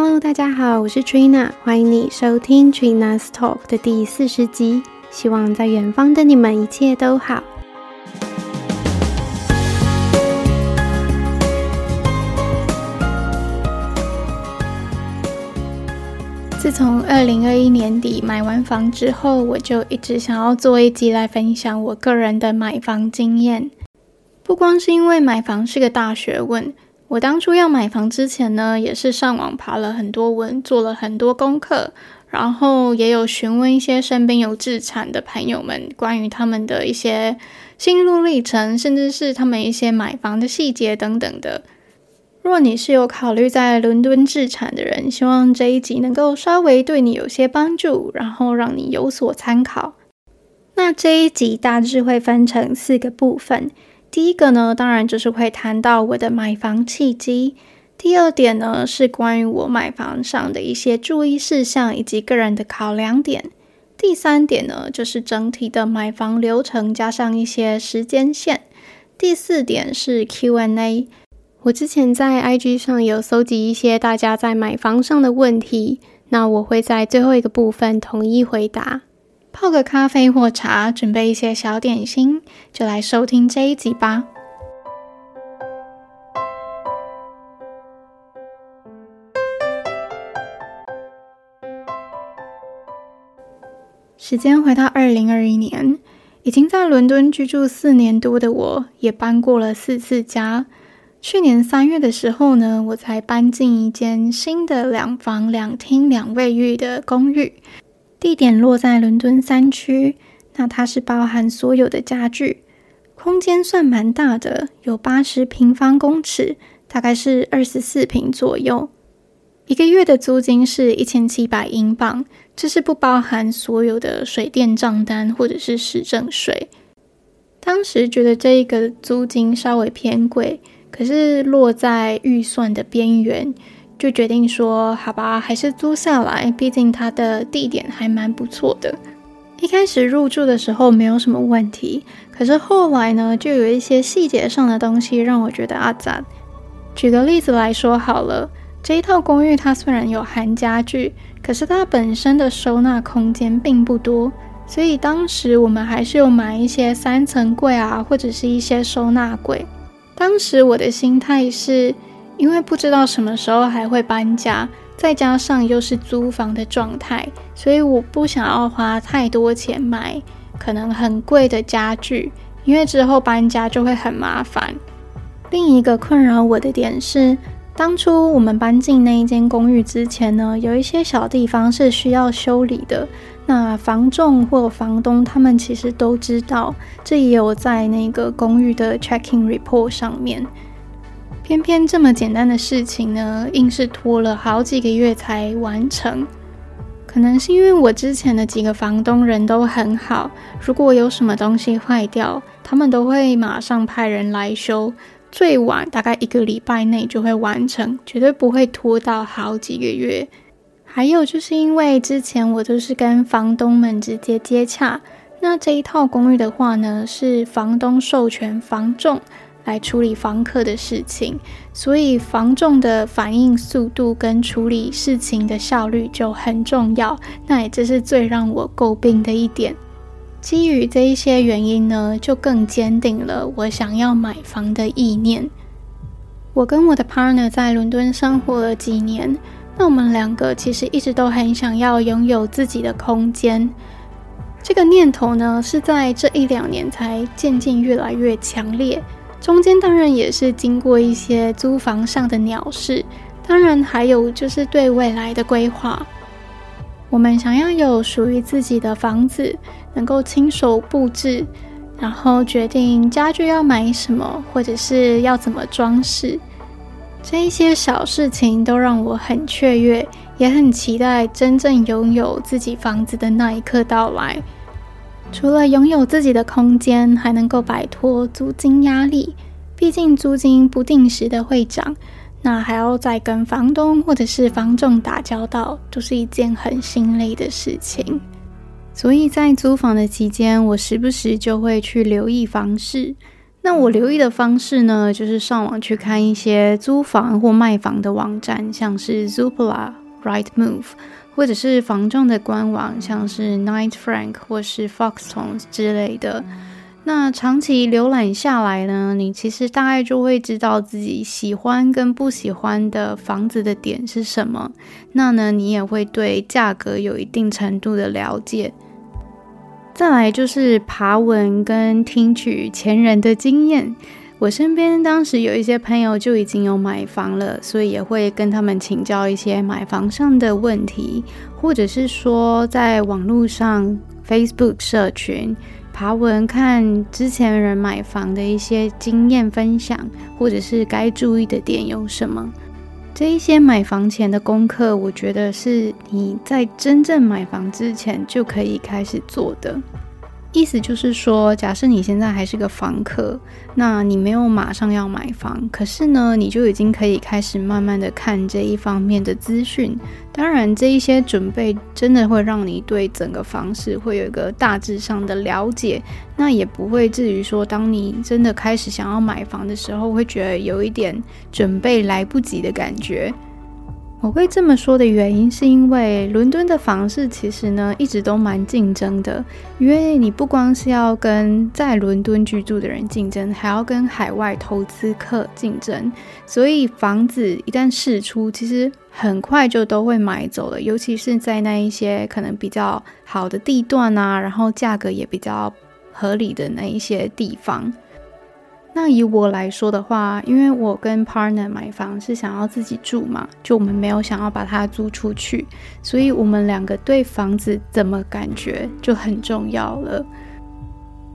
Hello，大家好，我是 Trina，欢迎你收听 Trina's Talk 的第四十集。希望在远方的你们一切都好。自从二零二一年底买完房之后，我就一直想要做一集来分享我个人的买房经验。不光是因为买房是个大学问，我当初要买房之前呢，也是上网爬了很多文，做了很多功课，然后也有询问一些身边有置产的朋友们，关于他们的一些心路历程，甚至是他们一些买房的细节等等的。若你是有考虑在伦敦置产的人，希望这一集能够稍微对你有些帮助，然后让你有所参考。那这一集大致会分成四个部分。第一个呢，当然就是会谈到我的买房契机。第二点呢，是关于我买房上的一些注意事项以及个人的考量点。第三点呢，就是整体的买房流程加上一些时间线。第四点是 Q&A。我之前在 IG 上有搜集一些大家在买房上的问题，那我会在最后一个部分统一回答。泡个咖啡或茶，准备一些小点心，就来收听这一集吧。时间回到二零二一年，已经在伦敦居住四年多的我，也搬过了四次家。去年三月的时候呢，我才搬进一间新的两房两厅两卫浴的公寓。地点落在伦敦三区，那它是包含所有的家具，空间算蛮大的，有八十平方公尺，大概是二十四平左右。一个月的租金是一千七百英镑，这是不包含所有的水电账单或者是市政税。当时觉得这一个租金稍微偏贵，可是落在预算的边缘。就决定说好吧，还是租下来，毕竟它的地点还蛮不错的。一开始入住的时候没有什么问题，可是后来呢，就有一些细节上的东西让我觉得阿赞。举个例子来说好了，这一套公寓它虽然有含家具，可是它本身的收纳空间并不多，所以当时我们还是有买一些三层柜啊，或者是一些收纳柜。当时我的心态是。因为不知道什么时候还会搬家，再加上又是租房的状态，所以我不想要花太多钱买可能很贵的家具，因为之后搬家就会很麻烦。另一个困扰我的点是，当初我们搬进那一间公寓之前呢，有一些小地方是需要修理的。那房仲或房东他们其实都知道，这也有在那个公寓的 checking report 上面。偏偏这么简单的事情呢，硬是拖了好几个月才完成。可能是因为我之前的几个房东人都很好，如果有什么东西坏掉，他们都会马上派人来修，最晚大概一个礼拜内就会完成，绝对不会拖到好几个月。还有就是因为之前我都是跟房东们直接接洽，那这一套公寓的话呢，是房东授权房仲。来处理房客的事情，所以房仲的反应速度跟处理事情的效率就很重要。那也这是最让我诟病的一点。基于这一些原因呢，就更坚定了我想要买房的意念。我跟我的 partner 在伦敦生活了几年，那我们两个其实一直都很想要拥有自己的空间。这个念头呢，是在这一两年才渐渐越来越强烈。中间当然也是经过一些租房上的鸟事，当然还有就是对未来的规划。我们想要有属于自己的房子，能够亲手布置，然后决定家具要买什么，或者是要怎么装饰，这一些小事情都让我很雀跃，也很期待真正拥有自己房子的那一刻到来。除了拥有自己的空间，还能够摆脱租金压力。毕竟租金不定时的会涨，那还要再跟房东或者是房仲打交道，都是一件很心累的事情。所以在租房的期间，我时不时就会去留意房市。那我留意的方式呢，就是上网去看一些租房或卖房的网站，像是 Zoopla、Rightmove，或者是房仲的官网，像是 Night Frank 或是 Foxtons 之类的。那长期浏览下来呢，你其实大概就会知道自己喜欢跟不喜欢的房子的点是什么。那呢，你也会对价格有一定程度的了解。再来就是爬文跟听取前人的经验。我身边当时有一些朋友就已经有买房了，所以也会跟他们请教一些买房上的问题，或者是说在网络上 Facebook 社群爬文看之前人买房的一些经验分享，或者是该注意的点有什么。这一些买房前的功课，我觉得是你在真正买房之前就可以开始做的。意思就是说，假设你现在还是个房客，那你没有马上要买房，可是呢，你就已经可以开始慢慢的看这一方面的资讯。当然，这一些准备真的会让你对整个房市会有一个大致上的了解，那也不会至于说，当你真的开始想要买房的时候，会觉得有一点准备来不及的感觉。我会这么说的原因，是因为伦敦的房市其实呢一直都蛮竞争的，因为你不光是要跟在伦敦居住的人竞争，还要跟海外投资客竞争，所以房子一旦释出，其实很快就都会买走了，尤其是在那一些可能比较好的地段啊，然后价格也比较合理的那一些地方。那以我来说的话，因为我跟 partner 买房是想要自己住嘛，就我们没有想要把它租出去，所以我们两个对房子怎么感觉就很重要了。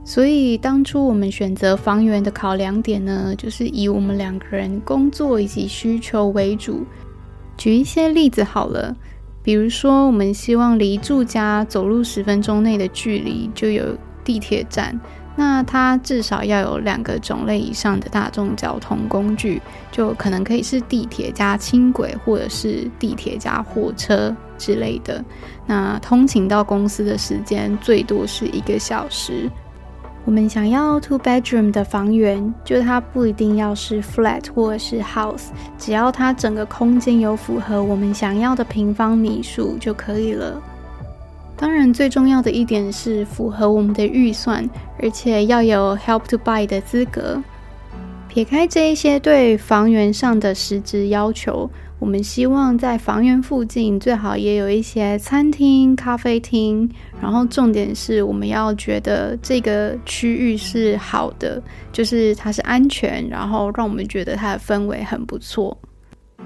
所以当初我们选择房源的考量点呢，就是以我们两个人工作以及需求为主。举一些例子好了，比如说我们希望离住家走路十分钟内的距离就有地铁站。那它至少要有两个种类以上的大众交通工具，就可能可以是地铁加轻轨，或者是地铁加火车之类的。那通勤到公司的时间最多是一个小时。我们想要 two bedroom 的房源，就它不一定要是 flat 或者是 house，只要它整个空间有符合我们想要的平方米数就可以了。当然，最重要的一点是符合我们的预算，而且要有 Help to Buy 的资格。撇开这一些对房源上的实质要求，我们希望在房源附近最好也有一些餐厅、咖啡厅。然后重点是我们要觉得这个区域是好的，就是它是安全，然后让我们觉得它的氛围很不错。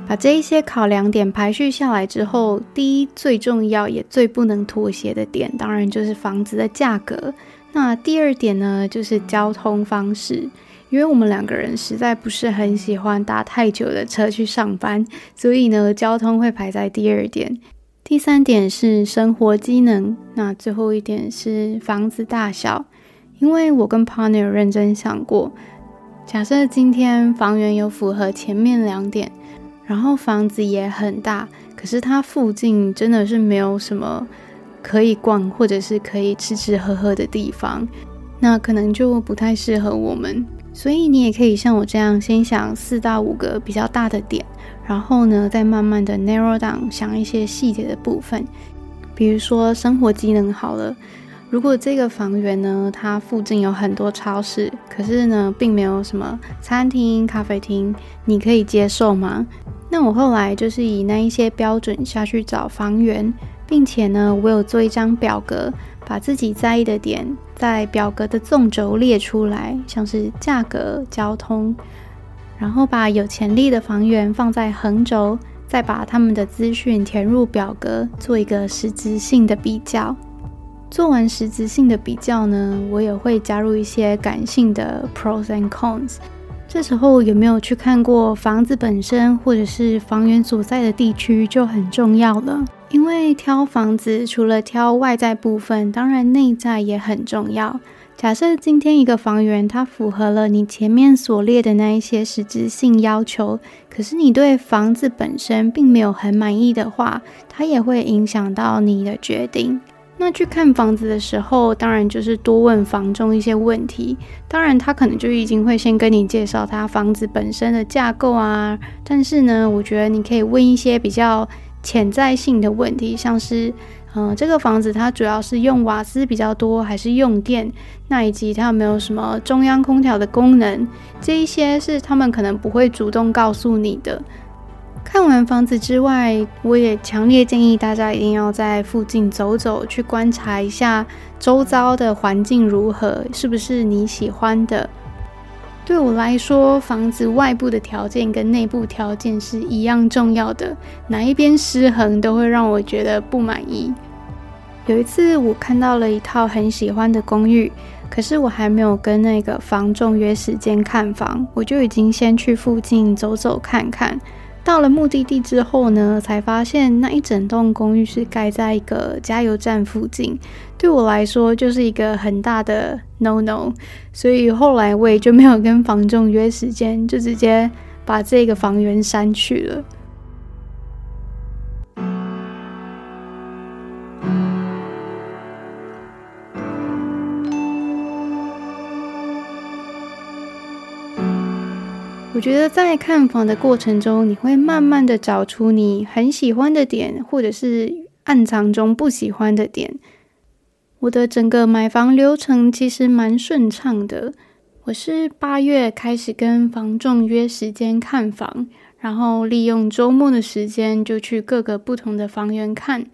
把这一些考量点排序下来之后，第一最重要也最不能妥协的点，当然就是房子的价格。那第二点呢，就是交通方式，因为我们两个人实在不是很喜欢搭太久的车去上班，所以呢，交通会排在第二点。第三点是生活机能，那最后一点是房子大小。因为我跟 partner 认真想过，假设今天房源有符合前面两点。然后房子也很大，可是它附近真的是没有什么可以逛或者是可以吃吃喝喝的地方，那可能就不太适合我们。所以你也可以像我这样，先想四到五个比较大的点，然后呢，再慢慢的 narrow down，想一些细节的部分，比如说生活机能好了。如果这个房源呢，它附近有很多超市，可是呢，并没有什么餐厅、咖啡厅，你可以接受吗？那我后来就是以那一些标准下去找房源，并且呢，我有做一张表格，把自己在意的点在表格的纵轴列出来，像是价格、交通，然后把有潜力的房源放在横轴，再把他们的资讯填入表格，做一个实质性的比较。做完实质性的比较呢，我也会加入一些感性的 pros and cons。这时候有没有去看过房子本身，或者是房源所在的地区就很重要了。因为挑房子除了挑外在部分，当然内在也很重要。假设今天一个房源它符合了你前面所列的那一些实质性要求，可是你对房子本身并没有很满意的话，它也会影响到你的决定。那去看房子的时候，当然就是多问房中一些问题。当然，他可能就已经会先跟你介绍他房子本身的架构啊。但是呢，我觉得你可以问一些比较潜在性的问题，像是，嗯、呃，这个房子它主要是用瓦斯比较多，还是用电？那以及它有没有什么中央空调的功能？这一些是他们可能不会主动告诉你的。看完房子之外，我也强烈建议大家一定要在附近走走，去观察一下周遭的环境如何，是不是你喜欢的。对我来说，房子外部的条件跟内部条件是一样重要的，哪一边失衡都会让我觉得不满意。有一次，我看到了一套很喜欢的公寓，可是我还没有跟那个房仲约时间看房，我就已经先去附近走走看看。到了目的地之后呢，才发现那一整栋公寓是盖在一个加油站附近，对我来说就是一个很大的 no no，所以后来我也就没有跟房仲约时间，就直接把这个房源删去了。觉得在看房的过程中，你会慢慢的找出你很喜欢的点，或者是暗藏中不喜欢的点。我的整个买房流程其实蛮顺畅的。我是八月开始跟房仲约时间看房，然后利用周末的时间就去各个不同的房源看。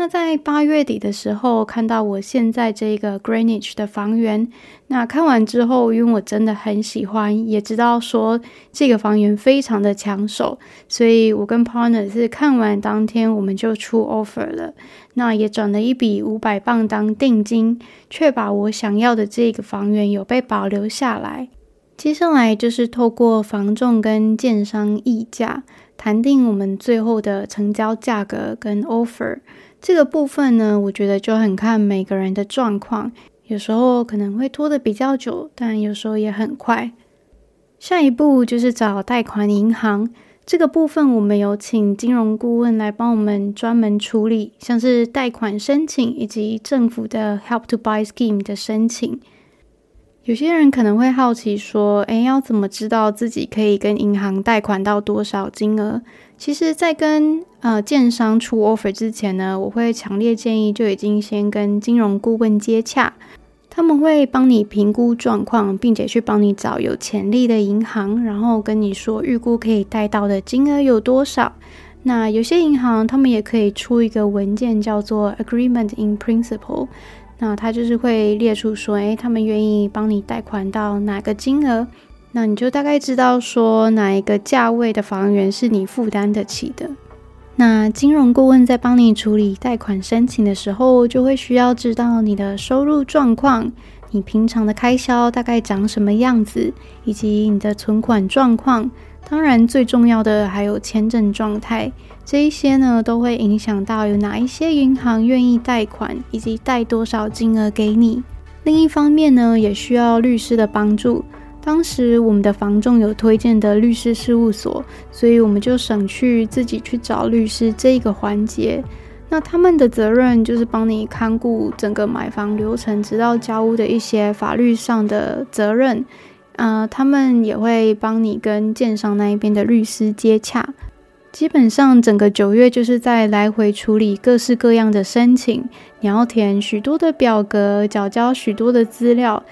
那在八月底的时候，看到我现在这个 Greenwich 的房源，那看完之后，因为我真的很喜欢，也知道说这个房源非常的抢手，所以我跟 partner 是看完当天我们就出 offer 了，那也转了一笔五百镑当定金，确保我想要的这个房源有被保留下来。接下来就是透过房仲跟建商议价，谈定我们最后的成交价格跟 offer。这个部分呢，我觉得就很看每个人的状况，有时候可能会拖得比较久，但有时候也很快。下一步就是找贷款银行，这个部分我们有请金融顾问来帮我们专门处理，像是贷款申请以及政府的 Help to Buy Scheme 的申请。有些人可能会好奇说，诶，要怎么知道自己可以跟银行贷款到多少金额？其实，在跟呃建商出 offer 之前呢，我会强烈建议就已经先跟金融顾问接洽，他们会帮你评估状况，并且去帮你找有潜力的银行，然后跟你说预估可以贷到的金额有多少。那有些银行他们也可以出一个文件，叫做 Agreement in Principle。那他就是会列出说，诶，他们愿意帮你贷款到哪个金额，那你就大概知道说哪一个价位的房源是你负担得起的。那金融顾问在帮你处理贷款申请的时候，就会需要知道你的收入状况，你平常的开销大概长什么样子，以及你的存款状况。当然，最重要的还有签证状态，这一些呢都会影响到有哪一些银行愿意贷款，以及贷多少金额给你。另一方面呢，也需要律师的帮助。当时我们的房仲有推荐的律师事务所，所以我们就省去自己去找律师这一个环节。那他们的责任就是帮你看顾整个买房流程，直到交屋的一些法律上的责任。呃，他们也会帮你跟建商那一边的律师接洽。基本上整个九月就是在来回处理各式各样的申请，你要填许多的表格，缴交许多的资料。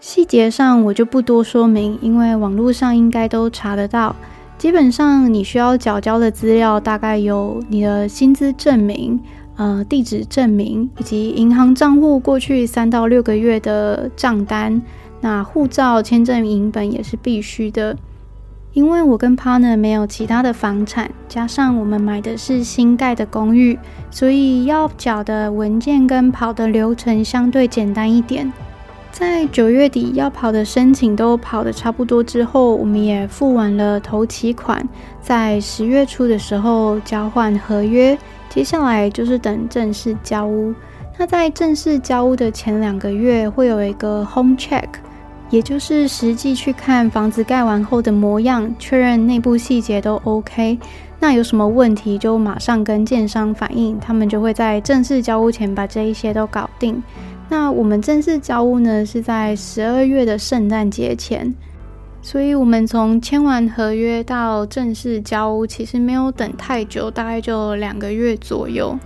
细节上我就不多说明，因为网络上应该都查得到。基本上你需要缴交的资料大概有你的薪资证明、呃地址证明，以及银行账户过去三到六个月的账单。那护照、签证影本也是必须的，因为我跟 partner 没有其他的房产，加上我们买的是新盖的公寓，所以要缴的文件跟跑的流程相对简单一点。在九月底要跑的申请都跑得差不多之后，我们也付完了头期款，在十月初的时候交换合约，接下来就是等正式交屋。那在正式交屋的前两个月会有一个 home check。也就是实际去看房子盖完后的模样，确认内部细节都 OK。那有什么问题就马上跟建商反映，他们就会在正式交屋前把这一些都搞定。那我们正式交屋呢，是在十二月的圣诞节前，所以我们从签完合约到正式交屋，其实没有等太久，大概就两个月左右。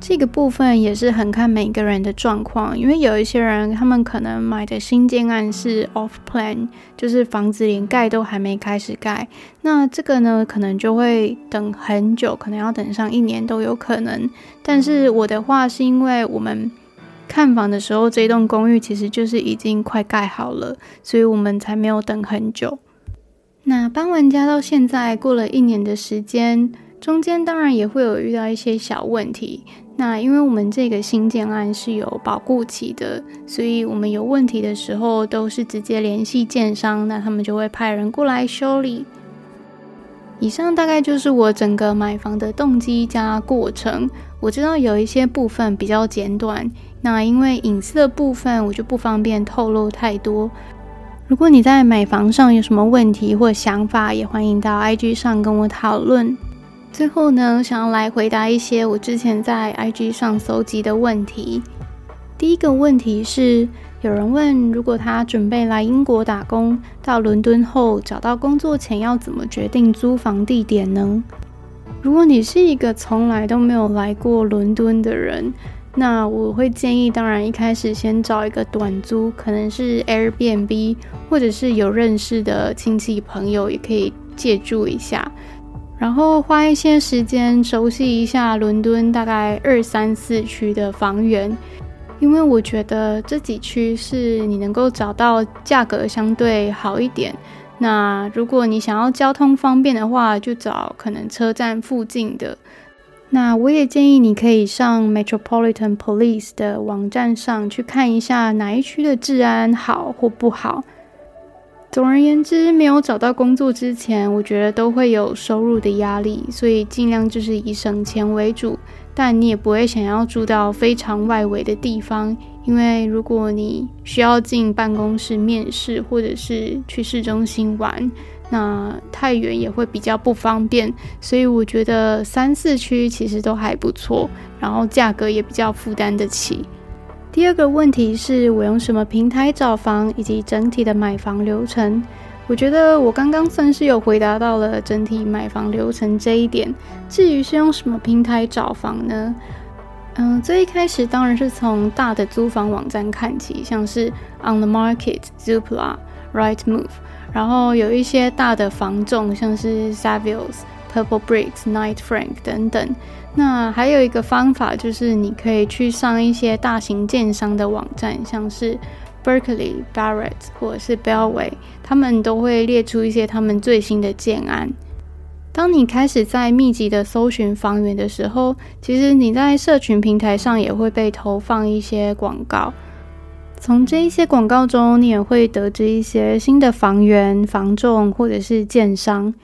这个部分也是很看每个人的状况，因为有一些人他们可能买的新建案是 off plan，就是房子连盖都还没开始盖，那这个呢可能就会等很久，可能要等上一年都有可能。但是我的话是因为我们看房的时候，这栋公寓其实就是已经快盖好了，所以我们才没有等很久。那搬完家到现在过了一年的时间，中间当然也会有遇到一些小问题。那因为我们这个新建案是有保固期的，所以我们有问题的时候都是直接联系建商，那他们就会派人过来修理。以上大概就是我整个买房的动机加过程。我知道有一些部分比较简短，那因为隐私的部分我就不方便透露太多。如果你在买房上有什么问题或想法，也欢迎到 IG 上跟我讨论。最后呢，想要来回答一些我之前在 IG 上搜集的问题。第一个问题是，有人问，如果他准备来英国打工，到伦敦后找到工作前要怎么决定租房地点呢？如果你是一个从来都没有来过伦敦的人，那我会建议，当然一开始先找一个短租，可能是 Airbnb，或者是有认识的亲戚朋友也可以借住一下。然后花一些时间熟悉一下伦敦大概二三四区的房源，因为我觉得这几区是你能够找到价格相对好一点。那如果你想要交通方便的话，就找可能车站附近的。那我也建议你可以上 Metropolitan Police 的网站上去看一下哪一区的治安好或不好。总而言之，没有找到工作之前，我觉得都会有收入的压力，所以尽量就是以省钱为主。但你也不会想要住到非常外围的地方，因为如果你需要进办公室面试，或者是去市中心玩，那太远也会比较不方便。所以我觉得三四区其实都还不错，然后价格也比较负担得起。第二个问题是我用什么平台找房，以及整体的买房流程。我觉得我刚刚算是有回答到了整体买房流程这一点。至于是用什么平台找房呢？嗯，最一开始当然是从大的租房网站看起，像是 On the Market、Zoopla、Rightmove，然后有一些大的房仲，像是 Savills、Purple Bricks、Night Frank 等等。那还有一个方法，就是你可以去上一些大型建商的网站，像是 Berkeley、Barratt 或者是 Bellway，他们都会列出一些他们最新的建案。当你开始在密集的搜寻房源的时候，其实你在社群平台上也会被投放一些广告。从这一些广告中，你也会得知一些新的房源、房仲或者是建商。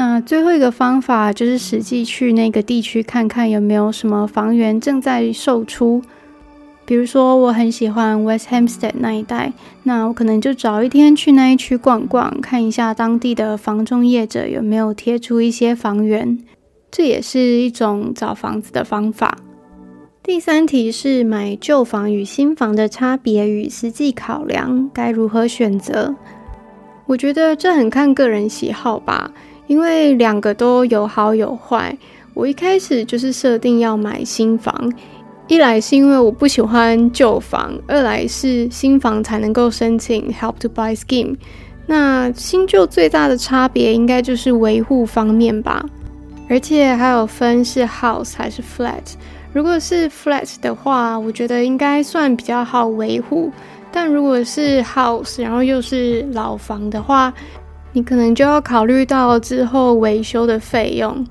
那最后一个方法就是实际去那个地区看看有没有什么房源正在售出。比如说，我很喜欢 West Hampstead 那一带，那我可能就找一天去那一区逛逛，看一下当地的房中业者有没有贴出一些房源。这也是一种找房子的方法。第三题是买旧房与新房的差别与实际考量，该如何选择？我觉得这很看个人喜好吧。因为两个都有好有坏，我一开始就是设定要买新房，一来是因为我不喜欢旧房，二来是新房才能够申请 Help to Buy Scheme。那新旧最大的差别应该就是维护方面吧，而且还有分是 House 还是 Flat。如果是 Flat 的话，我觉得应该算比较好维护，但如果是 House，然后又是老房的话，你可能就要考虑到之后维修的费用。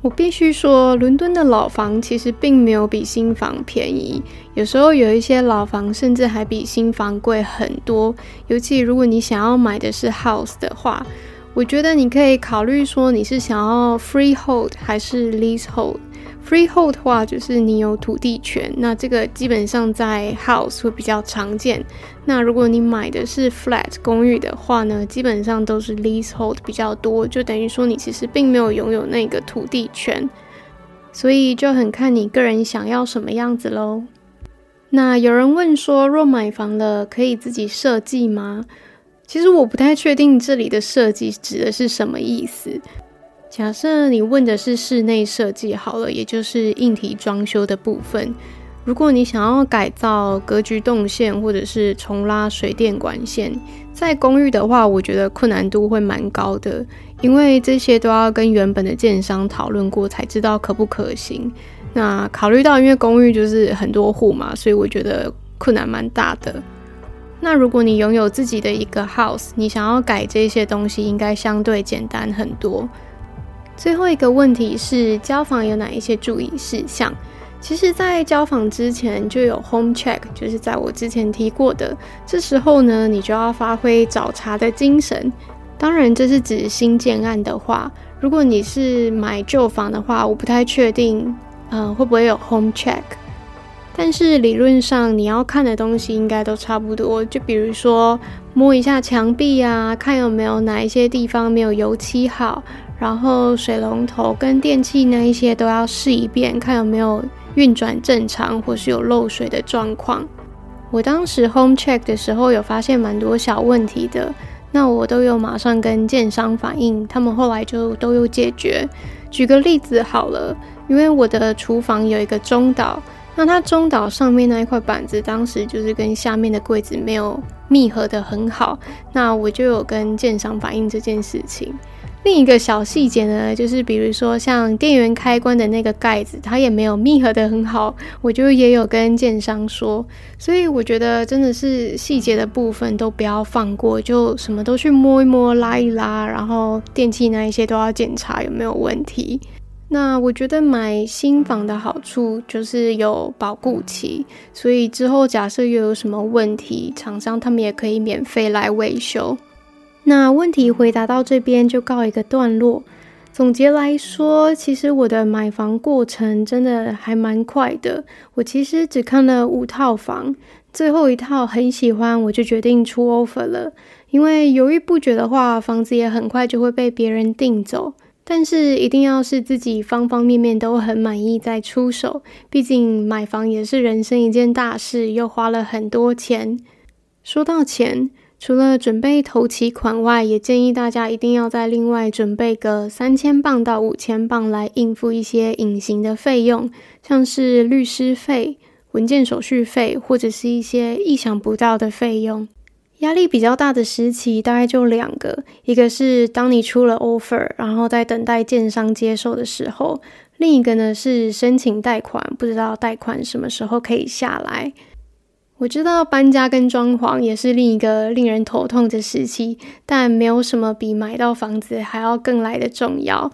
我必须说，伦敦的老房其实并没有比新房便宜，有时候有一些老房甚至还比新房贵很多。尤其如果你想要买的是 house 的话，我觉得你可以考虑说你是想要 freehold 还是 leasehold。Freehold 的话就是你有土地权，那这个基本上在 house 会比较常见。那如果你买的是 flat 公寓的话呢，基本上都是 leasehold 比较多，就等于说你其实并没有拥有那个土地权，所以就很看你个人想要什么样子喽。那有人问说，若买房了可以自己设计吗？其实我不太确定这里的设计指的是什么意思。假设你问的是室内设计好了，也就是硬体装修的部分。如果你想要改造格局动线，或者是重拉水电管线，在公寓的话，我觉得困难度会蛮高的，因为这些都要跟原本的建商讨论过才知道可不可行。那考虑到因为公寓就是很多户嘛，所以我觉得困难蛮大的。那如果你拥有自己的一个 house，你想要改这些东西，应该相对简单很多。最后一个问题是，交房有哪一些注意事项？其实，在交房之前就有 home check，就是在我之前提过的。这时候呢，你就要发挥找茬的精神。当然，这是指新建案的话。如果你是买旧房的话，我不太确定，嗯、会不会有 home check。但是理论上，你要看的东西应该都差不多。就比如说，摸一下墙壁啊，看有没有哪一些地方没有油漆好。然后水龙头跟电器那一些都要试一遍，看有没有运转正常，或是有漏水的状况。我当时 home check 的时候有发现蛮多小问题的，那我都有马上跟建商反映，他们后来就都有解决。举个例子好了，因为我的厨房有一个中岛，那它中岛上面那一块板子当时就是跟下面的柜子没有密合得很好，那我就有跟建商反映这件事情。另一个小细节呢，就是比如说像电源开关的那个盖子，它也没有密合得很好，我就也有跟建商说。所以我觉得真的是细节的部分都不要放过，就什么都去摸一摸、拉一拉，然后电器那一些都要检查有没有问题。那我觉得买新房的好处就是有保固期，所以之后假设又有什么问题，厂商他们也可以免费来维修。那问题回答到这边就告一个段落。总结来说，其实我的买房过程真的还蛮快的。我其实只看了五套房，最后一套很喜欢，我就决定出 offer 了。因为犹豫不决的话，房子也很快就会被别人订走。但是一定要是自己方方面面都很满意再出手，毕竟买房也是人生一件大事，又花了很多钱。说到钱。除了准备头期款外，也建议大家一定要再另外准备个三千磅到五千磅来应付一些隐形的费用，像是律师费、文件手续费，或者是一些意想不到的费用。压力比较大的时期大概就两个，一个是当你出了 offer，然后在等待建商接受的时候；另一个呢是申请贷款，不知道贷款什么时候可以下来。我知道搬家跟装潢也是另一个令人头痛的时期，但没有什么比买到房子还要更来的重要。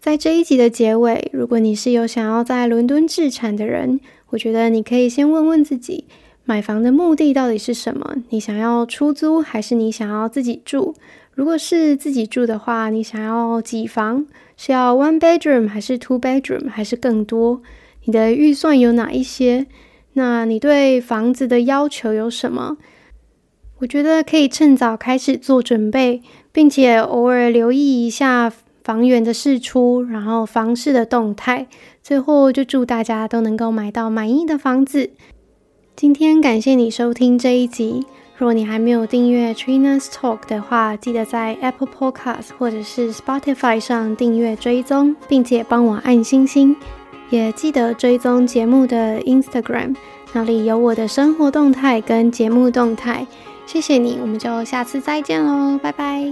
在这一集的结尾，如果你是有想要在伦敦置产的人，我觉得你可以先问问自己，买房的目的到底是什么？你想要出租还是你想要自己住？如果是自己住的话，你想要几房？是要 one bedroom 还是 two bedroom 还是更多？你的预算有哪一些？那你对房子的要求有什么？我觉得可以趁早开始做准备，并且偶尔留意一下房源的释出，然后房市的动态。最后就祝大家都能够买到满意的房子。今天感谢你收听这一集。若你还没有订阅 Trina's Talk 的话，记得在 Apple Podcast 或者是 Spotify 上订阅追踪，并且帮我按星星。也记得追踪节目的 instagram 那里有我的生活动态跟节目动态。谢谢你我们就下次再见喽拜拜。